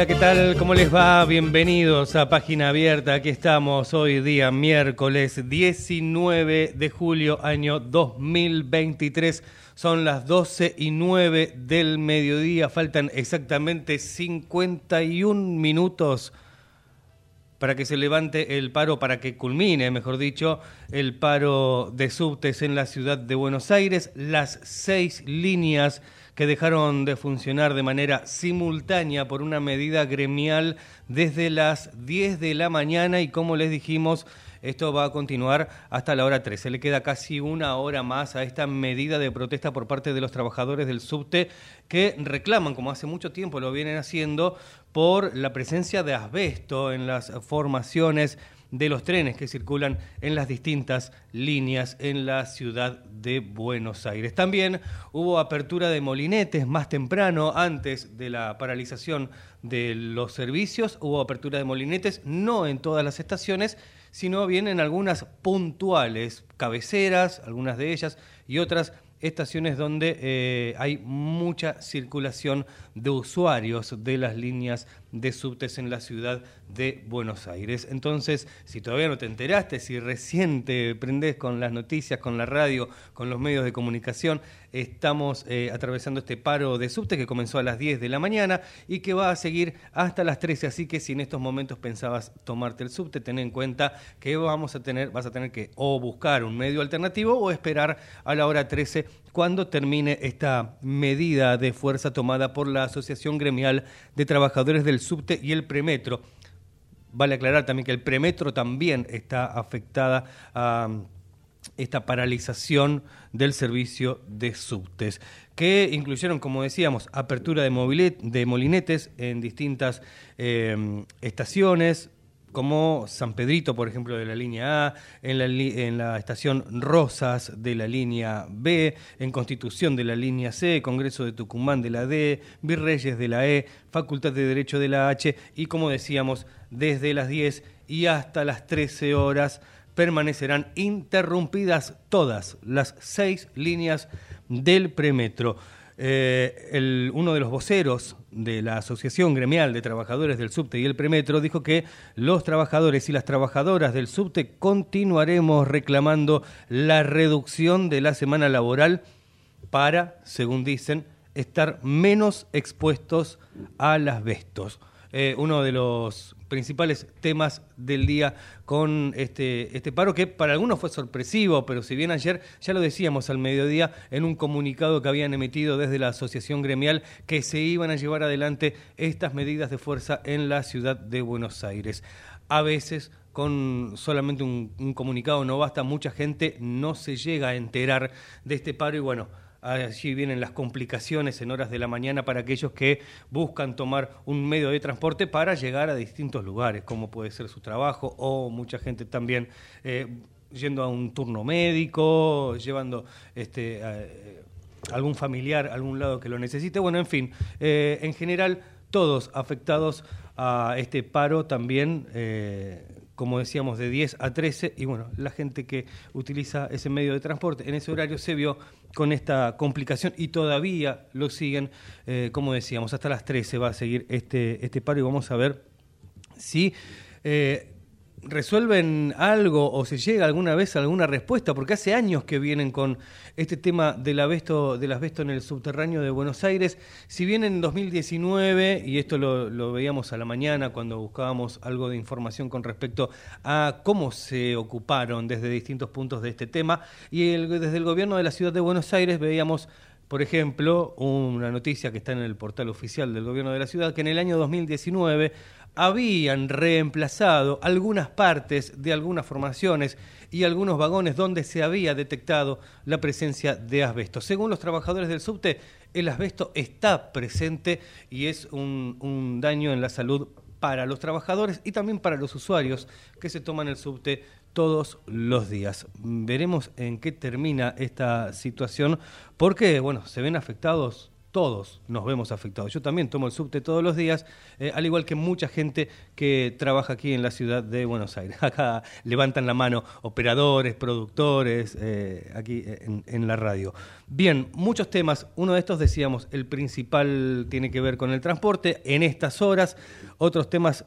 Hola, ¿qué tal? ¿Cómo les va? Bienvenidos a Página Abierta. Aquí estamos hoy día miércoles 19 de julio año 2023. Son las 12 y 9 del mediodía. Faltan exactamente 51 minutos para que se levante el paro, para que culmine, mejor dicho, el paro de subtes en la ciudad de Buenos Aires. Las seis líneas que dejaron de funcionar de manera simultánea por una medida gremial desde las 10 de la mañana y como les dijimos, esto va a continuar hasta la hora 13. Le queda casi una hora más a esta medida de protesta por parte de los trabajadores del subte que reclaman, como hace mucho tiempo lo vienen haciendo, por la presencia de asbesto en las formaciones de los trenes que circulan en las distintas líneas en la ciudad de Buenos Aires. También hubo apertura de molinetes más temprano, antes de la paralización de los servicios, hubo apertura de molinetes, no en todas las estaciones, sino bien en algunas puntuales, cabeceras, algunas de ellas, y otras estaciones donde eh, hay mucha circulación de usuarios de las líneas de subtes en la ciudad de Buenos Aires. Entonces, si todavía no te enteraste, si recién te prendés con las noticias, con la radio, con los medios de comunicación, estamos eh, atravesando este paro de subte que comenzó a las 10 de la mañana y que va a seguir hasta las 13. Así que si en estos momentos pensabas tomarte el subte, ten en cuenta que vamos a tener, vas a tener que o buscar un medio alternativo o esperar a la hora 13 cuando termine esta medida de fuerza tomada por la Asociación Gremial de Trabajadores del Subte y el Premetro. Vale aclarar también que el Premetro también está afectada a esta paralización del servicio de subtes, que incluyeron, como decíamos, apertura de, molinetes en distintas eh, estaciones, como San Pedrito, por ejemplo, de la línea A, en la, en la, estación Rosas de la línea B, en Constitución de la línea C, Congreso de Tucumán de la D, Virreyes de la E, Facultad de Derecho de la H y, como decíamos, desde las 10 y hasta las 13 horas permanecerán interrumpidas todas las seis líneas del premetro. Eh, el, uno de los voceros de la Asociación Gremial de Trabajadores del Subte y el Premetro dijo que los trabajadores y las trabajadoras del Subte continuaremos reclamando la reducción de la semana laboral para, según dicen, estar menos expuestos a las bestos. Eh, uno de los principales temas del día con este, este paro, que para algunos fue sorpresivo, pero si bien ayer ya lo decíamos al mediodía en un comunicado que habían emitido desde la Asociación Gremial que se iban a llevar adelante estas medidas de fuerza en la ciudad de Buenos Aires. A veces con solamente un, un comunicado no basta, mucha gente no se llega a enterar de este paro y bueno, Allí vienen las complicaciones en horas de la mañana para aquellos que buscan tomar un medio de transporte para llegar a distintos lugares, como puede ser su trabajo o mucha gente también eh, yendo a un turno médico, llevando este, algún familiar a algún lado que lo necesite. Bueno, en fin, eh, en general todos afectados a este paro también. Eh, como decíamos, de 10 a 13, y bueno, la gente que utiliza ese medio de transporte en ese horario se vio con esta complicación y todavía lo siguen, eh, como decíamos, hasta las 13 va a seguir este, este paro y vamos a ver si eh, resuelven algo o se llega alguna vez a alguna respuesta, porque hace años que vienen con este tema del asbesto, del asbesto en el subterráneo de Buenos Aires. Si bien en 2019, y esto lo, veíamos a la mañana cuando buscábamos algo de información con respecto a cómo se ocuparon desde distintos puntos de este tema, y desde el gobierno de la ciudad de Buenos Aires veíamos Por ejemplo, una noticia que está en el portal oficial del gobierno de la ciudad, que en el año 2019 habían reemplazado algunas partes de algunas formaciones y algunos vagones donde se había detectado la presencia de asbesto. Según los trabajadores del subte, el asbesto está presente y es un, un daño en la salud para los trabajadores y también para los usuarios que se toman el subte todos los días. Veremos en qué termina esta situación, porque, bueno, se ven afectados todos nos vemos afectados. Yo también tomo el subte todos los días, eh, al igual que mucha gente que trabaja aquí en la ciudad de Buenos Aires. Acá levantan la mano operadores, productores, eh, aquí en, en, la radio. Bien, muchos temas. Uno de estos decíamos, el principal tiene que ver con el transporte en estas horas. Otros temas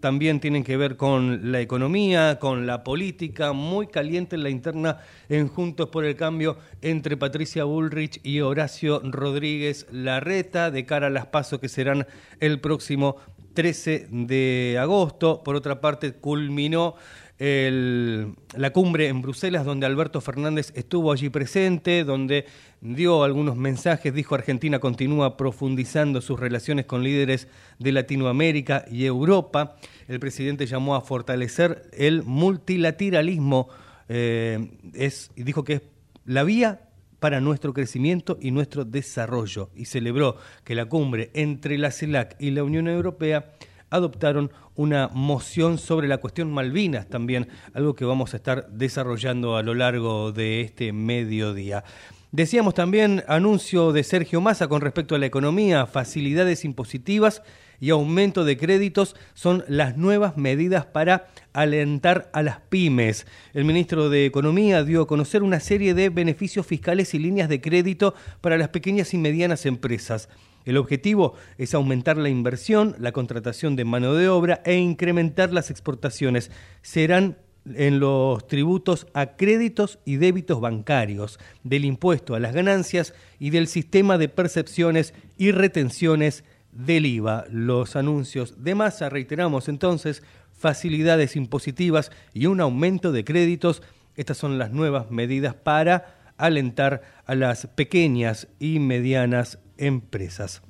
también tienen que ver con la economía, con la política, muy caliente en la interna en Juntos por el Cambio entre Patricia Bullrich y Horacio Rodríguez Larreta de cara a las pasos que serán el próximo 13 de agosto. Por otra parte, culminó el, la cumbre en Bruselas, donde Alberto Fernández estuvo allí presente, donde dio algunos mensajes, dijo Argentina continúa profundizando sus relaciones con líderes de Latinoamérica y Europa. El presidente llamó a fortalecer el multilateralismo eh, es, dijo que es la vía para nuestro crecimiento y nuestro desarrollo y celebró que la cumbre entre la CELAC y la Unión Europea adoptaron una moción sobre la cuestión Malvinas también, algo que vamos a estar desarrollando a lo largo de este mediodía. Decíamos también anuncio de Sergio Massa con respecto a la economía, facilidades impositivas y aumento de créditos son las nuevas medidas para alentar a las pymes. El ministro de Economía dio a conocer una serie de beneficios fiscales y líneas de crédito para las pequeñas y medianas empresas. El objetivo es aumentar la inversión, la contratación de mano de obra e incrementar las exportaciones. Serán en los tributos a créditos y débitos bancarios, del impuesto a las ganancias y del sistema de percepciones y retenciones del IVA. Los anuncios de masa, reiteramos entonces, facilidades impositivas y un aumento de créditos. Estas son las nuevas medidas para alentar a las pequeñas y medianas empresas.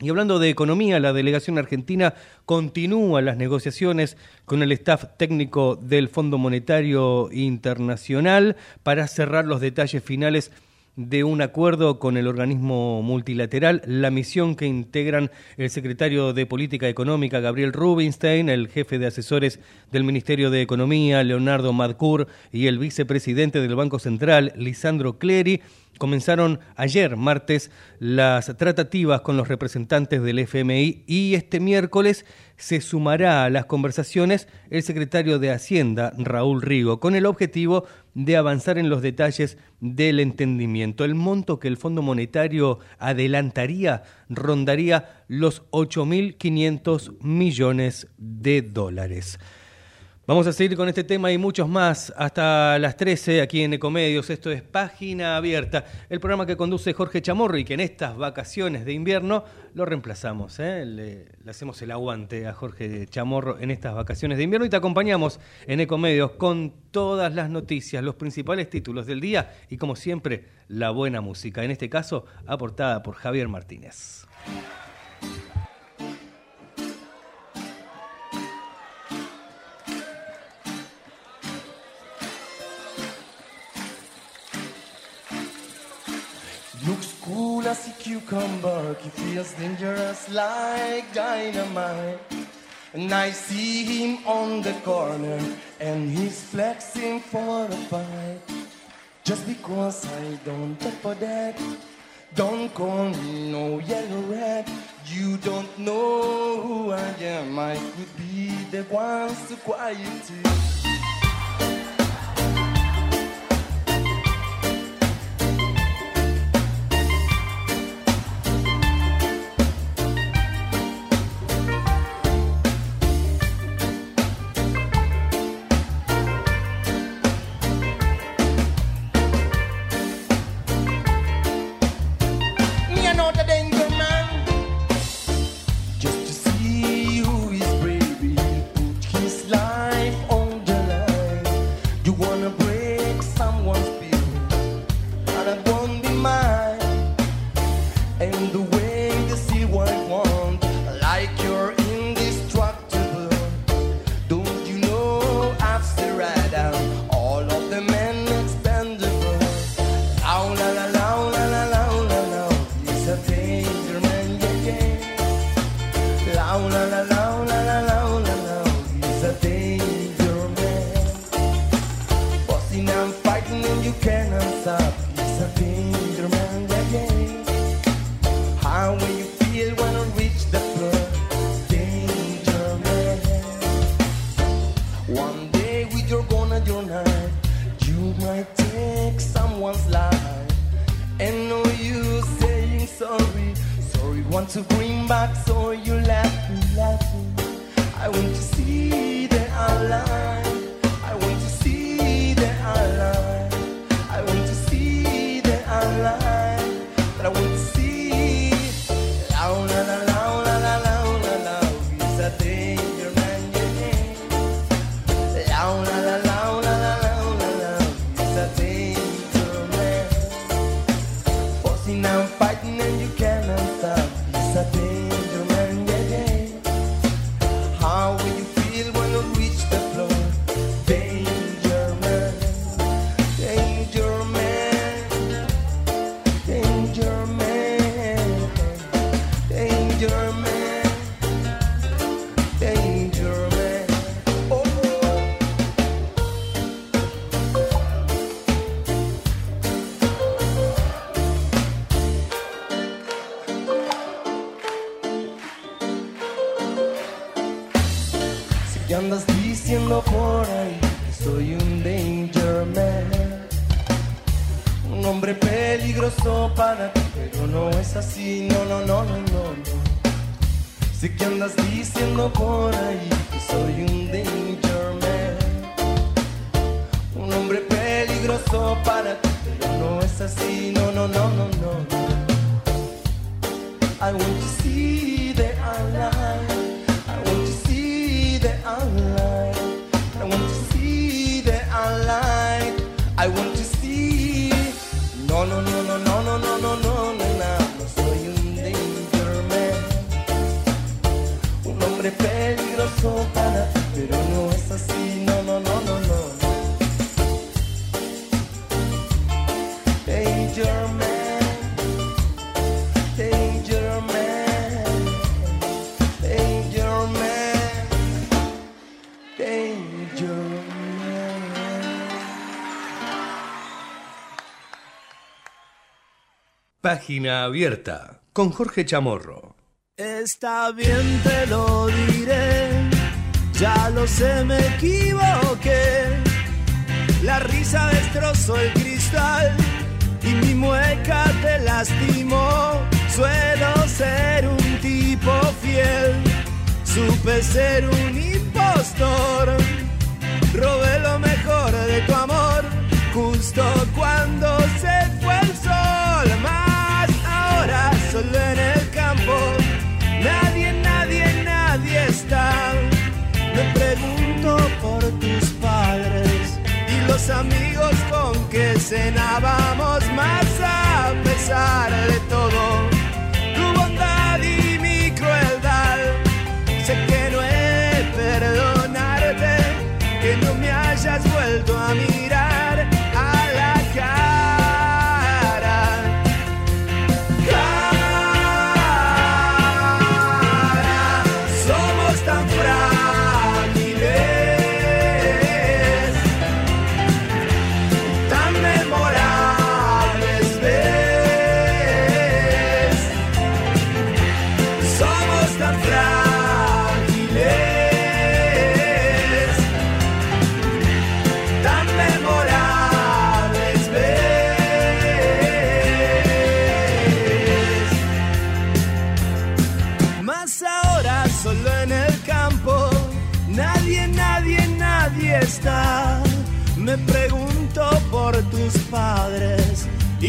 Y hablando de economía, la delegación argentina continúa las negociaciones con el staff técnico del Fondo Monetario Internacional para cerrar los detalles finales de un acuerdo con el organismo multilateral, la misión que integran el secretario de Política Económica Gabriel Rubinstein, el jefe de asesores del Ministerio de Economía Leonardo Madcour y el vicepresidente del Banco Central Lisandro Clery Comenzaron ayer, martes, las tratativas con los representantes del FMI y este miércoles se sumará a las conversaciones el secretario de Hacienda, Raúl Rigo, con el objetivo de avanzar en los detalles del entendimiento. El monto que el Fondo Monetario adelantaría rondaría los 8.500 millones de dólares. Vamos a seguir con este tema y muchos más hasta las 13 aquí en Ecomedios. Esto es Página Abierta, el programa que conduce Jorge Chamorro y que en estas vacaciones de invierno lo reemplazamos. ¿eh? Le, le, hacemos el aguante a Jorge Chamorro en estas vacaciones de invierno y te acompañamos en Ecomedios con todas las noticias, los principales títulos del día y como siempre la buena música. En este caso aportada por Javier Martínez. Cool as a cucumber, he feels dangerous like dynamite. And I see him on the corner, and he's flexing for a fight. Just because I don't look for that, don't call me no yellow rat. You don't know who I am, I could be the one to quiet you. Para ti, pero no es así, no, no, no, no, no. no. Si que andas diciendo por ahí que soy un danger man, un hombre peligroso para ti, pero no es así, no, no, no, no, no. I want to see that I'm ti, pero no es así. No, no, no, no, no. Danger man. Danger man, danger man, danger man. Página abierta con Jorge Chamorro. Está bien, te lo diré. Ya lo sé, me equivoqué. La risa destrozó el cristal y mi mueca te lastimó. Suelo ser un tipo fiel, supe ser un impostor. Cenábamos más a pesar de todo. Tu bondad y mi crueldad, sé que no he perdonarte, que no me hayas vuelto a mirar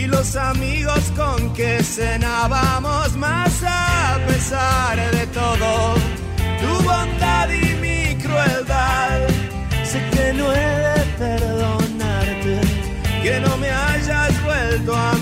y los amigos con que cenábamos más a pesar de todo. Tu bondad y mi crueldad, sé que no he de perdonarte, que no me hayas vuelto a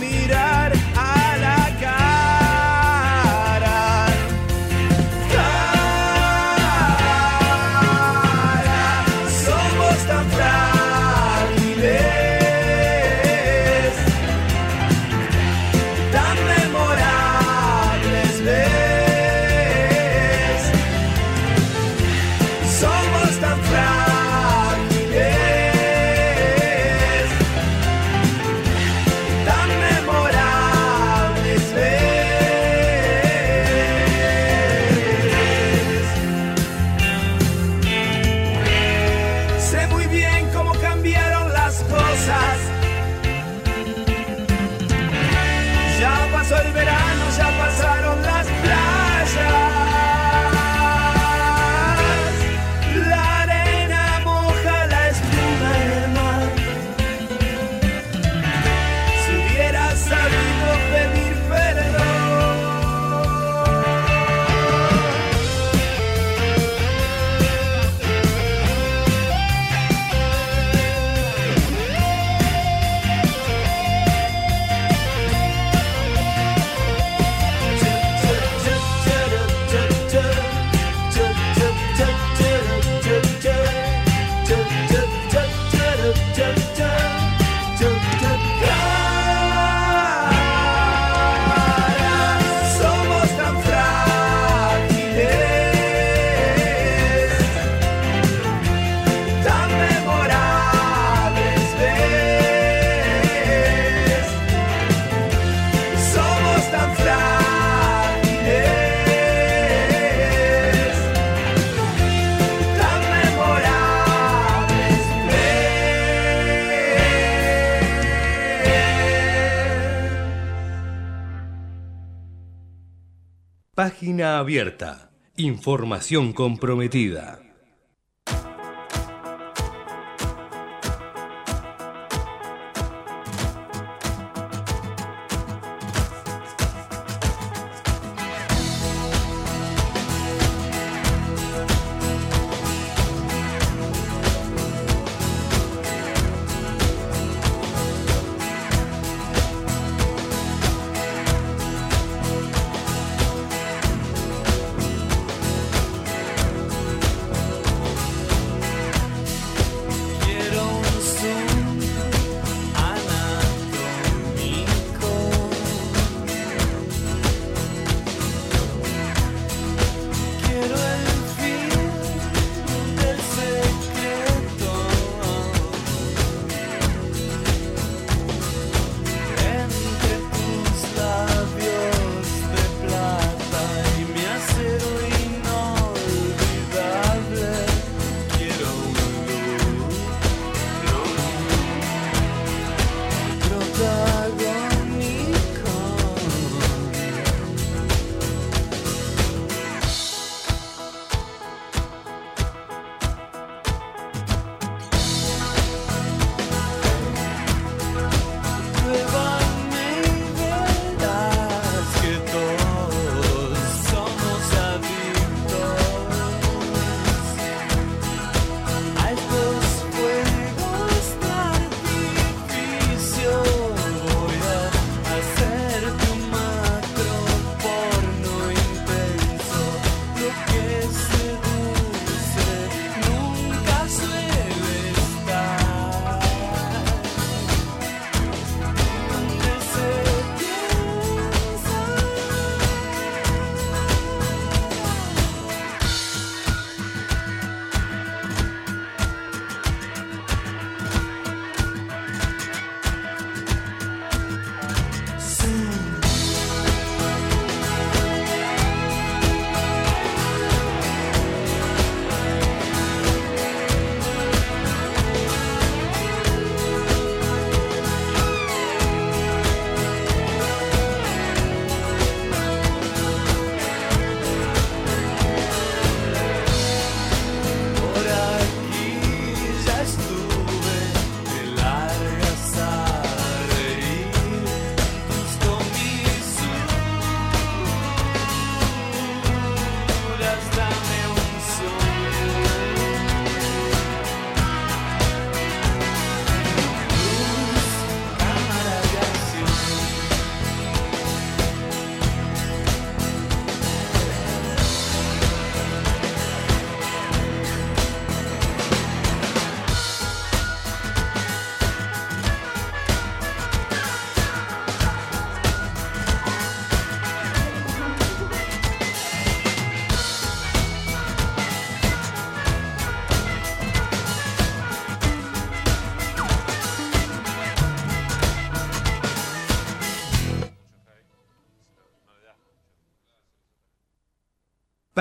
Página abierta. Información comprometida.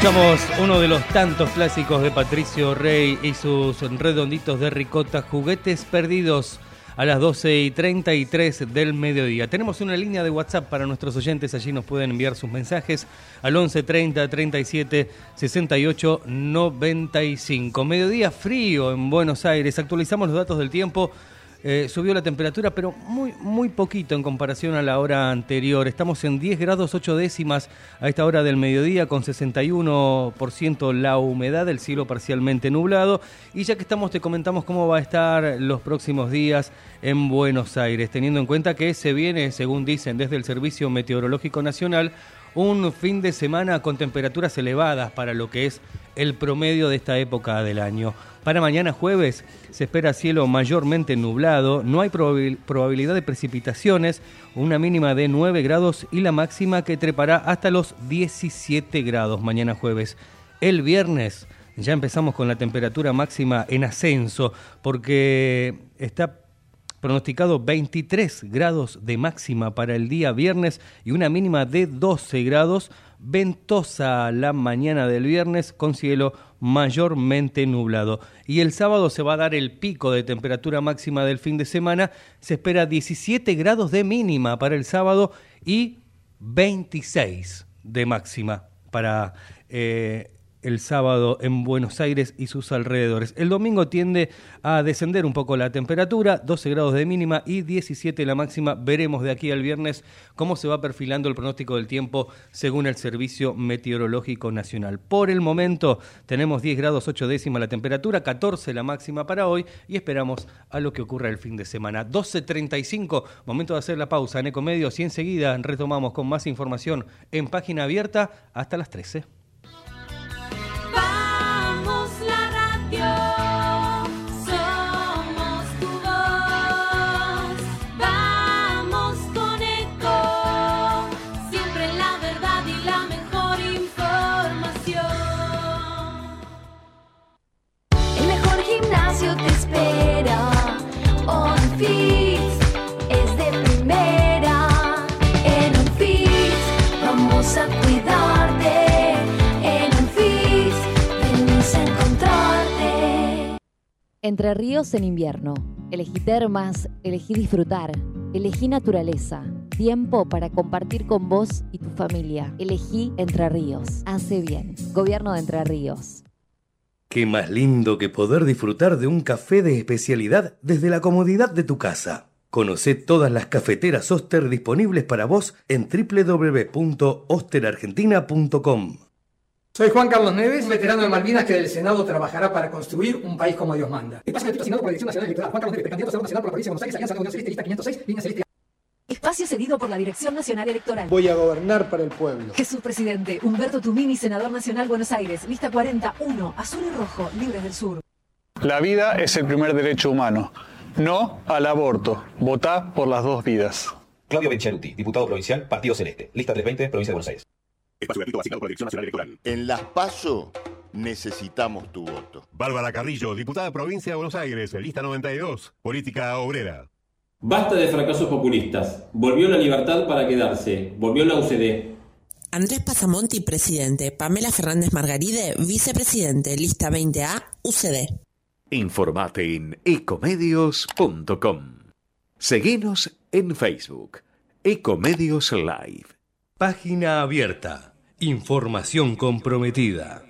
Escuchamos uno de los tantos clásicos de Patricio Rey y sus redonditos de ricota, juguetes perdidos a las 12 y 33 del mediodía. Tenemos una línea de WhatsApp para nuestros oyentes, allí nos pueden enviar sus mensajes al 11 30 37 68 95. Mediodía frío en Buenos Aires, actualizamos los datos del tiempo. Eh, subió la temperatura, pero muy, muy poquito en comparación a la hora anterior. Estamos en 10 grados 8 décimas a esta hora del mediodía, con 61% la humedad, el cielo parcialmente nublado. Y ya que estamos, te comentamos cómo va a estar los próximos días en Buenos Aires, teniendo en cuenta que se viene, según dicen desde el Servicio Meteorológico Nacional, un fin de semana con temperaturas elevadas para lo que es el promedio de esta época del año. Para mañana jueves se espera cielo mayormente nublado, no hay probabilidad de precipitaciones, una mínima de 9 grados y la máxima que trepará hasta los 17 grados mañana jueves. El viernes ya empezamos con la temperatura máxima en ascenso porque está pronosticado 23 grados de máxima para el día viernes y una mínima de 12 grados. Ventosa la mañana del viernes con cielo mayormente nublado. Y el sábado se va a dar el pico de temperatura máxima del fin de semana. Se espera 17 grados de mínima para el sábado y 26 de máxima para eh, el sábado en Buenos Aires y sus alrededores. El domingo tiende a descender un poco la temperatura, 12 grados de mínima y 17 la máxima. Veremos de aquí al viernes cómo se va perfilando el pronóstico del tiempo según el Servicio Meteorológico Nacional. Por el momento tenemos 10 grados 8 décimas la temperatura, 14 la máxima para hoy y esperamos a lo que ocurra el fin de semana. 12.35, momento de hacer la pausa en Ecomedios y enseguida retomamos con más información en página abierta hasta las 13. Entre ríos en invierno. Elegí termas, elegí disfrutar, elegí naturaleza, tiempo para compartir con vos y tu familia. Elegí Entre Ríos. Hace bien. Gobierno de Entre Ríos. Qué más lindo que poder disfrutar de un café de especialidad desde la comodidad de tu casa. Conoce todas las cafeteras Oster disponibles para vos en www.osterargentina.com. Soy Juan Carlos Neves, veterano de Malvinas que del Senado trabajará para construir un país como Dios manda. Espacio asignado por la Dirección Nacional Electoral. Juan Carlos Neves, candidato a Senado Nacional por la provincia de Buenos Aires, Alianza Unión Celeste, lista 506, línea celeste. Espacio cedido por la Dirección Nacional Electoral. Voy a gobernar para el pueblo. Jesús Presidente, Humberto Tumini, Senador Nacional Buenos Aires, lista 41, azul y rojo, libres del sur. La vida es el primer derecho humano. No al aborto. Votá por las dos vidas. Claudio Benchaluti, diputado provincial, Partido Celeste, lista 320, provincia de Buenos Aires. Espacio gratuito asignado por la Dirección Nacional Electoral. En las PASO necesitamos tu voto. Bárbara Carrillo, diputada provincia de Buenos Aires, lista 92, política obrera. Basta de fracasos populistas. Volvió la libertad para quedarse. Volvió la UCD. Andrés Pasamonti, presidente. Pamela Fernández Margaride, vicepresidente. Lista 20A, UCD. Informate en ecomedios.com. Seguinos en Facebook. Ecomedios Live. Página abierta. Información comprometida.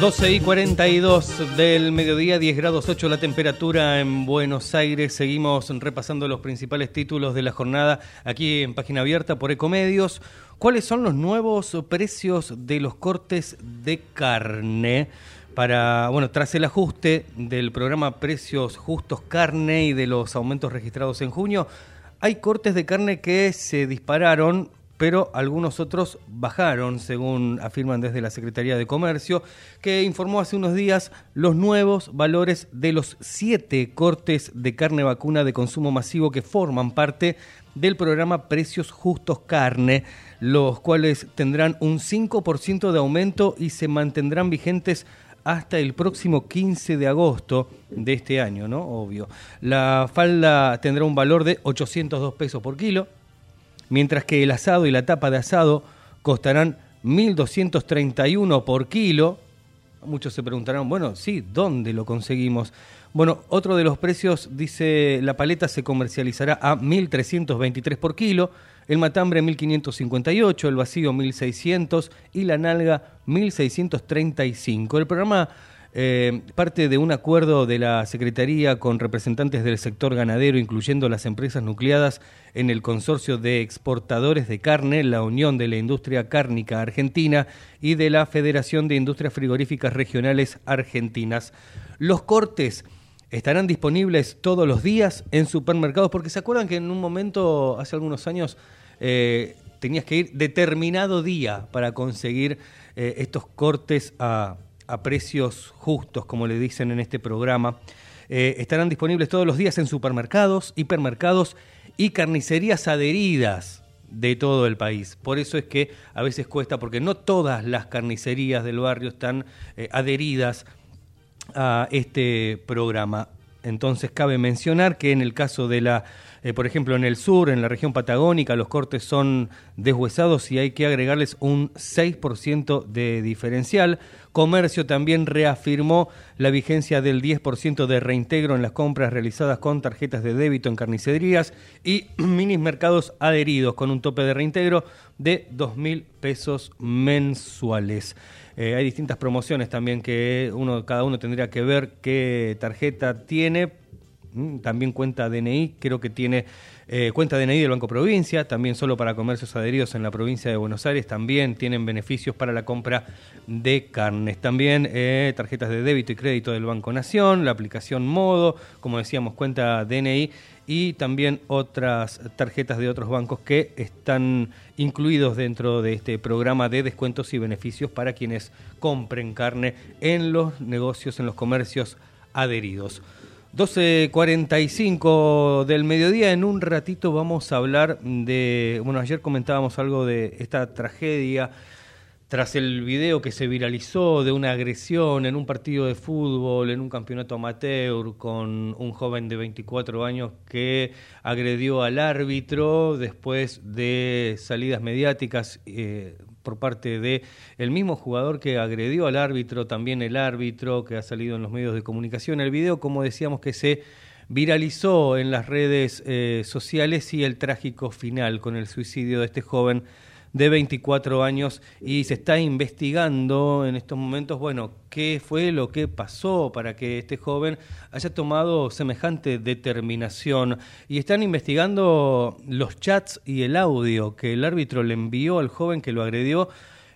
Doce y 42 del mediodía, 10 grados 8 la temperatura en Buenos Aires. Seguimos repasando los principales títulos de la jornada aquí en página abierta por Ecomedios. ¿Cuáles son los nuevos precios de los cortes de carne? Para, bueno, tras el ajuste del programa Precios Justos Carne y de los aumentos registrados en junio, hay cortes de carne que se dispararon pero algunos otros bajaron, según afirman desde la Secretaría de Comercio, que informó hace unos días los nuevos valores de los siete cortes de carne vacuna de consumo masivo que forman parte del programa Precios Justos Carne, los cuales tendrán un 5% de aumento y se mantendrán vigentes hasta el próximo 15 de agosto de este año, ¿no? Obvio. La falda tendrá un valor de 802 pesos por kilo, mientras que el asado y la tapa de asado costarán 1.231 por kilo. Muchos se preguntarán, bueno, sí, ¿dónde lo conseguimos? Bueno, otro de los precios dice la paleta se comercializará a 1.323 por kilo, el matambre 1.558, el vacío 1.600 y la nalga 1.635. El programa eh, parte de un acuerdo de la Secretaría con representantes del sector ganadero, incluyendo las empresas nucleadas en el Consorcio de Exportadores de Carne, la Unión de la Industria Cárnica Argentina y de la Federación de Industrias Frigoríficas Regionales Argentinas. Los cortes estarán disponibles todos los días en supermercados, porque se acuerdan que en un momento, hace algunos años, eh, tenías que ir determinado día para conseguir eh, estos cortes a a precios justos, como le dicen en este programa. Eh, estarán disponibles todos los días en supermercados, hipermercados y carnicerías adheridas de todo el país. Por eso es que a veces cuesta, porque no todas las carnicerías del barrio están eh, adheridas a este programa. Entonces cabe mencionar que en el caso de la eh, por ejemplo, en el sur, en la región patagónica, los cortes son deshuesados y hay que agregarles un 6% de diferencial. Comercio también reafirmó la vigencia del 10% de reintegro en las compras realizadas con tarjetas de débito en carnicerías y minis mercados adheridos con un tope de reintegro de 2.000 pesos mensuales. Eh, hay distintas promociones también que uno, cada uno tendría que ver qué tarjeta tiene también cuenta DNI, creo que tiene eh, cuenta DNI del Banco Provincia, también solo para comercios adheridos en la provincia de Buenos Aires, también tienen beneficios para la compra de carnes. También eh, tarjetas de débito y crédito del Banco Nación, la aplicación Modo, como decíamos, cuenta DNI y también otras tarjetas de otros bancos que están incluidos dentro de este programa de descuentos y beneficios para quienes compren carne en los negocios, en los comercios adheridos. 12.45 del mediodía, en un ratito vamos a hablar de, bueno, ayer comentábamos algo de esta tragedia tras el video que se viralizó de una agresión en un partido de fútbol, en un campeonato amateur, con un joven de 24 años que agredió al árbitro después de salidas mediáticas eh, por parte de el mismo jugador que agredió al árbitro, también el árbitro que ha salido en los medios de comunicación. El video, como decíamos, que se viralizó en las redes eh, sociales y el trágico final con el suicidio de este joven de 24 años y se está investigando en estos momentos, bueno, qué fue lo que pasó para que este joven haya tomado semejante determinación. Y están investigando los chats y el audio que el árbitro le envió al joven que lo agredió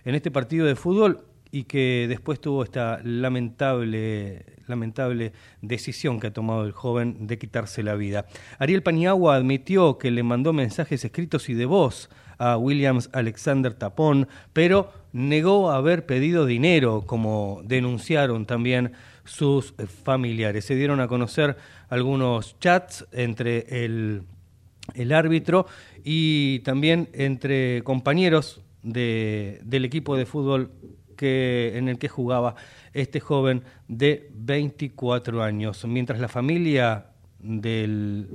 en este partido de fútbol y que después tuvo esta lamentable, lamentable decisión que ha tomado el joven de quitarse la vida. Ariel Paniagua admitió que le mandó mensajes escritos y de voz a Williams Alexander Tapón, pero negó haber pedido dinero, como denunciaron también sus familiares. Se dieron a conocer algunos chats entre el, el árbitro y también entre compañeros de, del equipo de fútbol que, en el que jugaba este joven de 24 años. Mientras la familia del,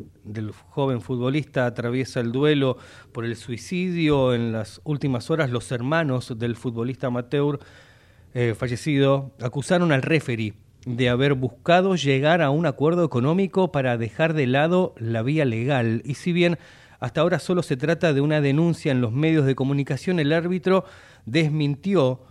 joven futbolista atraviesa el duelo por el suicidio, en las últimas horas los hermanos del futbolista amateur eh, fallecido acusaron al referee de haber buscado llegar a un acuerdo económico para dejar de lado la vía legal. Y si bien hasta ahora solo se trata de una denuncia en los medios de comunicación, el árbitro desmintió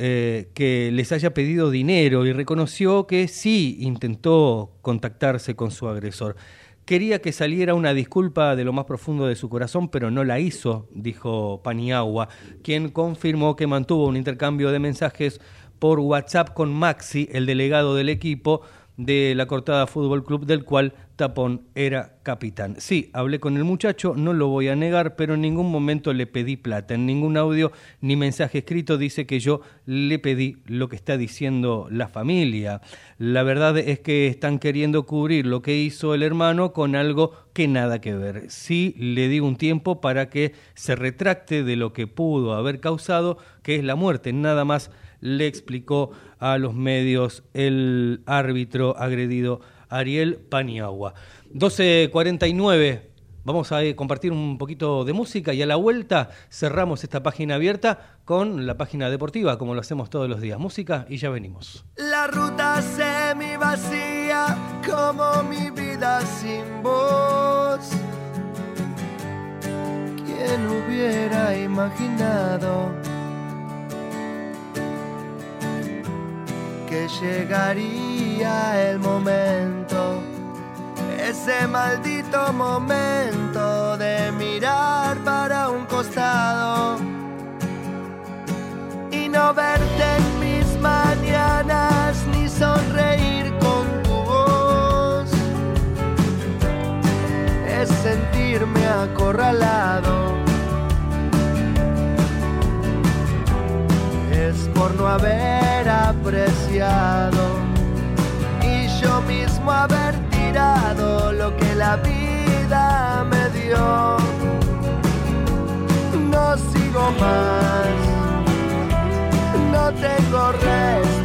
eh, que les haya pedido dinero y reconoció que sí intentó contactarse con su agresor. Quería que saliera una disculpa de lo más profundo de su corazón, pero no la hizo, dijo Paniagua, quien confirmó que mantuvo un intercambio de mensajes por WhatsApp con Maxi, el delegado del equipo de la Cortada Fútbol Club, del cual Tapón era capitán. Sí, hablé con el muchacho, no lo voy a negar, pero en ningún momento le pedí plata. En ningún audio ni mensaje escrito dice que yo le pedí lo que está diciendo la familia. La verdad es que están queriendo cubrir lo que hizo el hermano con algo que nada que ver. Sí, le di un tiempo para que se retracte de lo que pudo haber causado, que es la muerte, nada más le explicó a los medios el árbitro agredido Ariel Paniagua. 12.49. Vamos a eh, compartir un poquito de música y a la vuelta cerramos esta página abierta con la página deportiva, como lo hacemos todos los días. Música y ya venimos. La ruta semi vacía, como mi vida sin. ¿Quién hubiera imaginado? Llegaría el momento, ese maldito momento de mirar para un costado y no verte en mis mañanas ni sonreír con tu voz, es sentirme acorralado. Es por no haber y yo mismo haber tirado lo que la vida me dio. No sigo más, no tengo resto,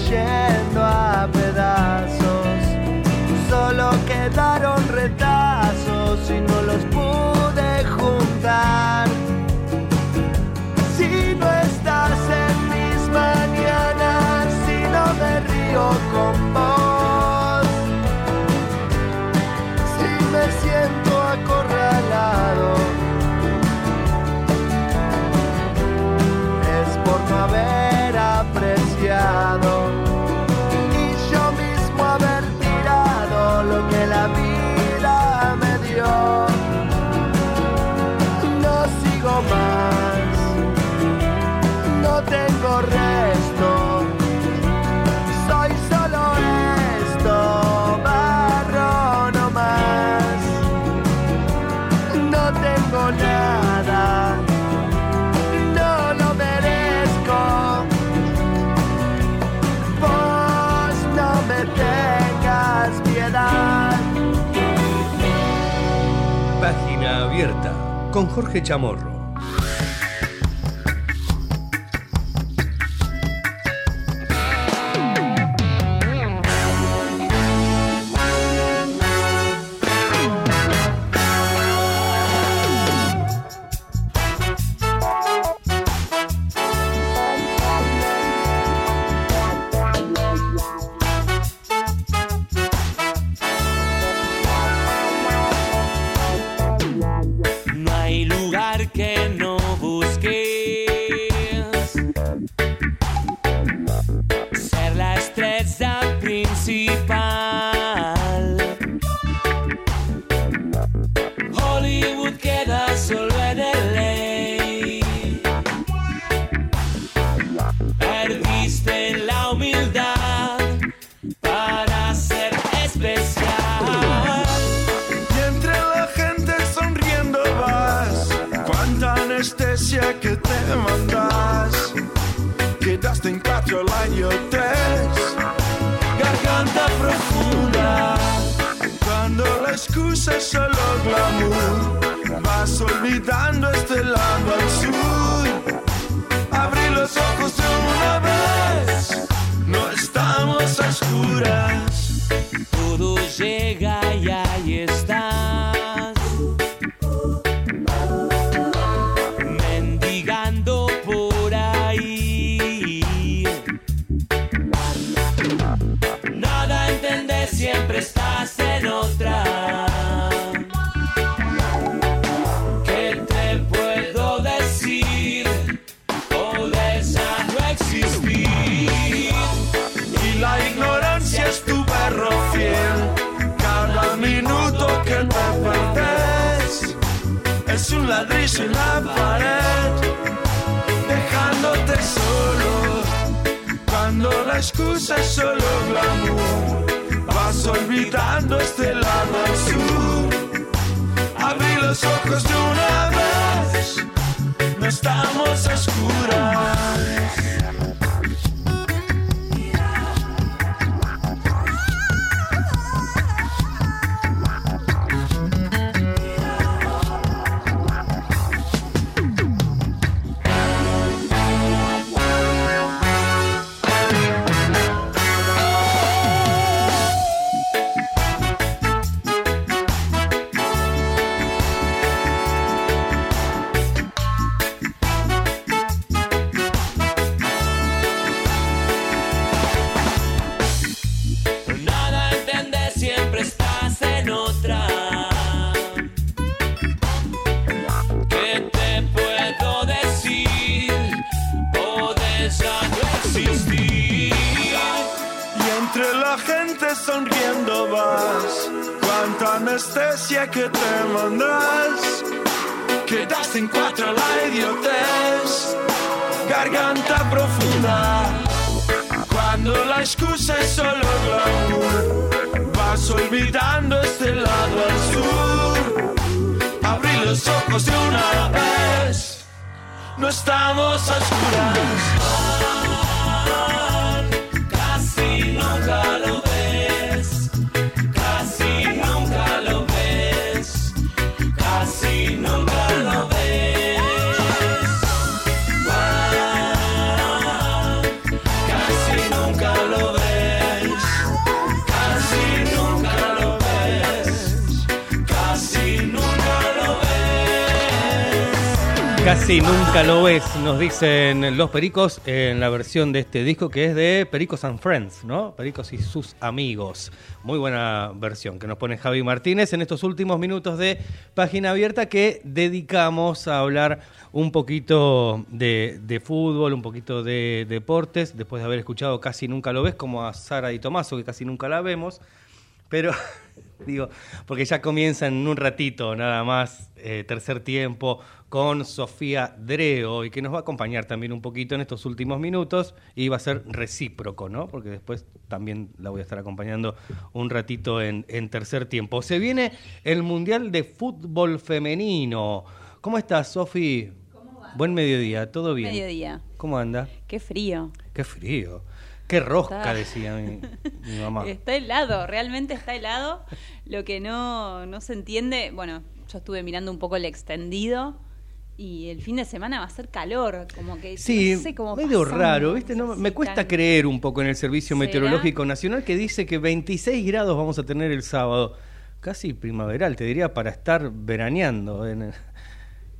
cayendo a pedazos. Solo quedaron retazos y no los pude juntar. Con Jorge Chamorro. Vas olvidando este los ojos de una vez, no estamos a oscuras. Casi nunca lo ves, nos dicen los Pericos en la versión de este disco que es de Pericos and Friends, ¿no? Pericos y sus amigos. Muy buena versión que nos pone Javi Martínez en estos últimos minutos de Página Abierta que dedicamos a hablar un poquito de, fútbol, un poquito de deportes, después de haber escuchado Casi nunca lo ves, como a Sara y Tomaso, que casi nunca la vemos. Pero, digo, porque ya comienza en un ratito nada más, eh, tercer tiempo, con Sofía Dreo, y que nos va a acompañar también un poquito en estos últimos minutos, y va a ser recíproco, ¿no? Porque después también la voy a estar acompañando un ratito en, en tercer tiempo. Se viene el Mundial de Fútbol Femenino. ¿Cómo estás, Sofi? Buen mediodía, ¿todo bien? Mediodía. ¿Cómo anda? Qué frío. Qué frío. Qué rosca, Está- decía mi, mi mamá. Está helado, realmente está helado. Lo que no, no se entiende, bueno, yo estuve mirando un poco el extendido y el fin de semana va a ser calor, como que Sí, no sé cómo medio pasamos, raro, ¿viste? No, me cuesta creer un poco en el Servicio ¿Será? Meteorológico Nacional que dice que 26 grados vamos a tener el sábado. Casi primaveral, te diría, para estar veraneando. en el-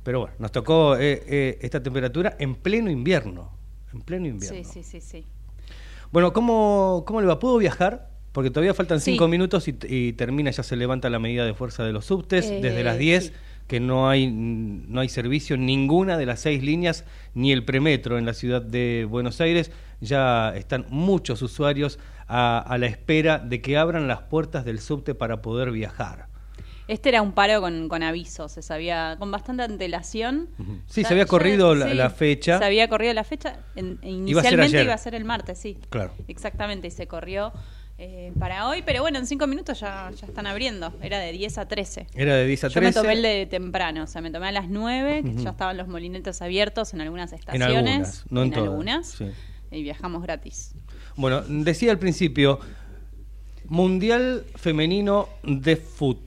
Pero bueno, nos tocó eh, eh, esta temperatura en pleno invierno. En pleno invierno. Sí, sí, sí, sí. Bueno, ¿cómo, ¿cómo le va? ¿Puedo viajar? Porque todavía faltan Sí. cinco minutos y, y termina, ya se levanta la medida de fuerza de los subtes. Eh, Desde las 10, sí. que no hay, no hay servicio en ninguna de las seis líneas, ni el premetro en la ciudad de Buenos Aires. Ya están muchos usuarios a, a la espera de que abran las puertas del subte para poder viajar. Este era un paro con, con avisos, se sabía con bastante antelación. Sí, se había ya- corrido la, sí, la fecha. Se había corrido la fecha. en- Iba a ser inicialmente iba a ser el martes, sí. Claro. Exactamente, y se corrió eh, para hoy, pero bueno, en cinco minutos ya, ya están abriendo. Era de 10 a 13. Era de 10 a Yo me 13. tomé el de temprano, o sea, me tomé a las 9, que ya estaban los molinetes abiertos en algunas En estaciones. algunas, no en, todas. algunas. sí. Y viajamos gratis. Bueno, decía al principio, Mundial Femenino de Fútbol.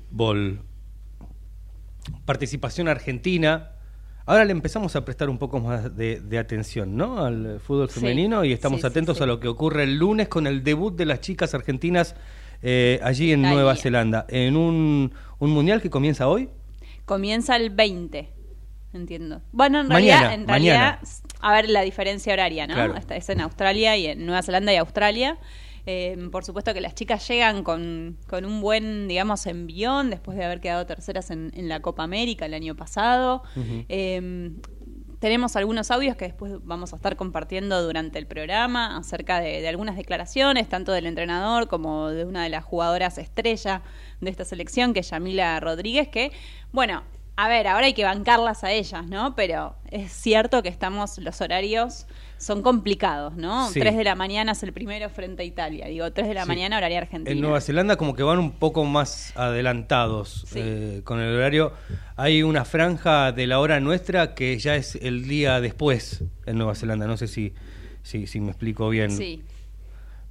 Participación argentina. Ahora le empezamos a prestar un poco más de, de atención, ¿no? Al fútbol Sí, femenino y estamos sí, atentos sí. a lo que ocurre el lunes con el debut de las chicas argentinas eh, allí en. Nueva Zelanda, en un, un mundial que comienza hoy. Comienza el 20, entiendo. Bueno, en Mañana, realidad, en realidad, mañana. a ver la diferencia horaria, ¿no? Claro. Esta es en Australia y en Nueva Zelanda y Australia. Eh, por supuesto que las chicas llegan con, con un buen, digamos, envión después de haber quedado terceras en, en la Copa América el año pasado. Eh, tenemos algunos audios que después vamos a estar compartiendo durante el programa acerca de, de algunas declaraciones, tanto del entrenador como de una de las jugadoras estrella de esta selección, que es Yamila Rodríguez, que, bueno, a ver, ahora hay que bancarlas a ellas, ¿no? Pero es cierto que estamos, los horarios son complicados, ¿no? Sí. 3 de la mañana es el primero frente a Italia, digo, 3 de la Sí. mañana horaria argentina. En Nueva Zelanda como que van un poco más adelantados eh, con el horario. Hay una franja de la hora nuestra que ya es el día después en Nueva Zelanda. No sé si, si, si me explico bien. Sí.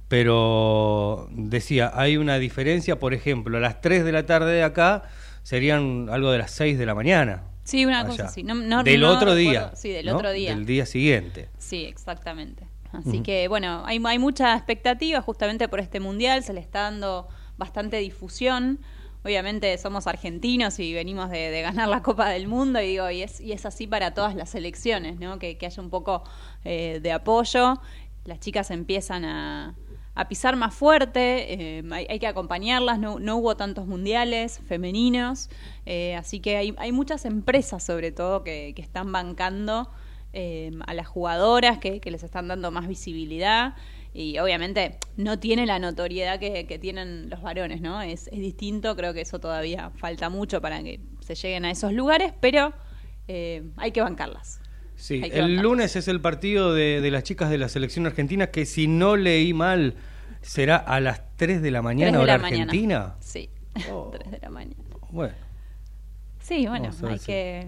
Pero decía, hay una diferencia, por ejemplo, a las 3 de la tarde de acá serían algo de las 6 de la mañana. Sí, una allá. cosa así. No, no- del no otro recuerdo- día. Sí, del otro día. Del día siguiente. Sí, exactamente. Así que bueno, hay, hay mucha expectativa justamente por este mundial, se le está dando bastante difusión. Obviamente somos argentinos y venimos de, de ganar la Copa del Mundo y digo, y es, y es así para todas las selecciones, ¿no? Que, que haya un poco eh, de apoyo. Las chicas empiezan a, a pisar más fuerte, eh, hay, hay que acompañarlas, no, no hubo tantos mundiales femeninos, eh, así que hay, hay muchas empresas sobre todo que, que están bancando eh, a las jugadoras, que, que les están dando más visibilidad y obviamente no tiene la notoriedad que, que tienen los varones, ¿no? Es, es distinto, creo que eso todavía falta mucho para que se lleguen a esos lugares, pero hay que bancarlas. Sí, Hay el lunes es el partido de, de las chicas de la selección argentina que si no leí mal será a las 3 de la mañana de hora la mañana. argentina. Sí, Oh. 3 de la mañana. Bueno, Sí, bueno, hay si- que...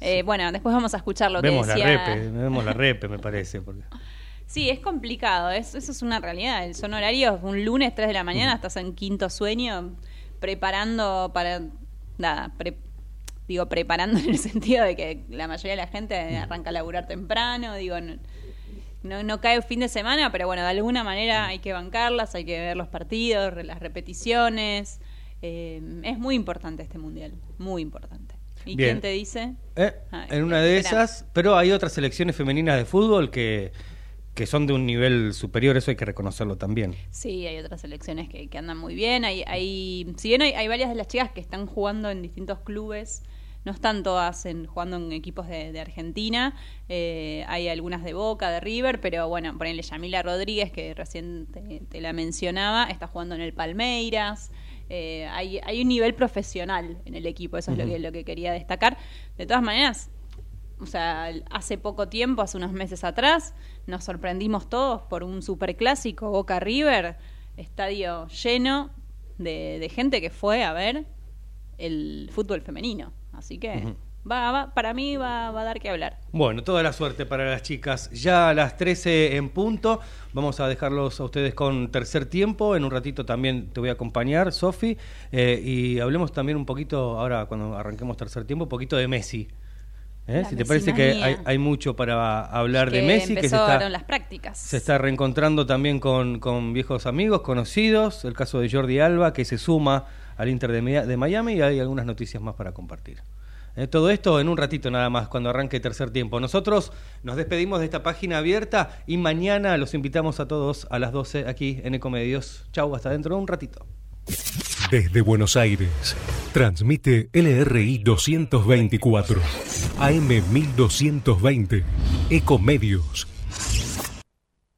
Eh, Bueno, después vamos a escuchar lo vemos que la decía... repe, vemos la repe me parece. Porque... Sí, es complicado, es- eso es una realidad. Son horarios, un lunes 3 de la mañana, estás en quinto sueño, preparando para... Nada, pre- digo, preparando en el sentido de que la mayoría de la gente arranca a laburar temprano, digo, no, no, no cae fin de semana, pero bueno, de alguna manera hay que bancarlas, hay que ver los partidos, las repeticiones. Eh, es muy importante este mundial, muy importante. ¿Y Bien. quién te dice? Eh, Ay, en una de esas, pero hay otras selecciones femeninas de fútbol que, que son de un nivel superior, eso hay que reconocerlo también. Sí, hay otras selecciones que, que andan muy bien. Hay, hay, si bien hay, hay varias de las chicas que están jugando en distintos clubes, no están todas en, jugando en equipos de, de Argentina. eh, hay algunas de Boca, de River, pero bueno, ponele Yamila Rodríguez, que recién te, te la mencionaba, está jugando en el Palmeiras. Eh, hay, hay un nivel profesional en el equipo, eso es lo que, lo que quería destacar. De todas maneras, o sea, hace poco tiempo, hace unos meses atrás, nos sorprendimos todos por un superclásico Boca River, estadio lleno de, de gente que fue a ver el fútbol femenino. Así que va, va- para mí va, va a dar que hablar. Bueno, toda la suerte para las chicas. Ya a las 13 en punto, vamos a dejarlos a ustedes con tercer tiempo. En un ratito también te voy a acompañar, Sofi. eh, y hablemos también un poquito, ahora cuando arranquemos tercer tiempo, un poquito de Messi. ¿Eh? Si te parece que hay, mucho para hablar de Messi, que se está, las prácticas. se está reencontrando también con, con viejos amigos, conocidos. El caso de Jordi Alba, que se suma al Inter de, Mi- de Miami, y hay algunas noticias más para compartir. Eh, todo esto en un ratito nada más, cuando arranque tercer tiempo. Nosotros nos despedimos de esta página abierta y mañana los invitamos a todos a las 12 aquí en Ecomedios. Chau, hasta dentro de un ratito. Desde Buenos Aires, transmite LRI 224, AM 1220, Ecomedios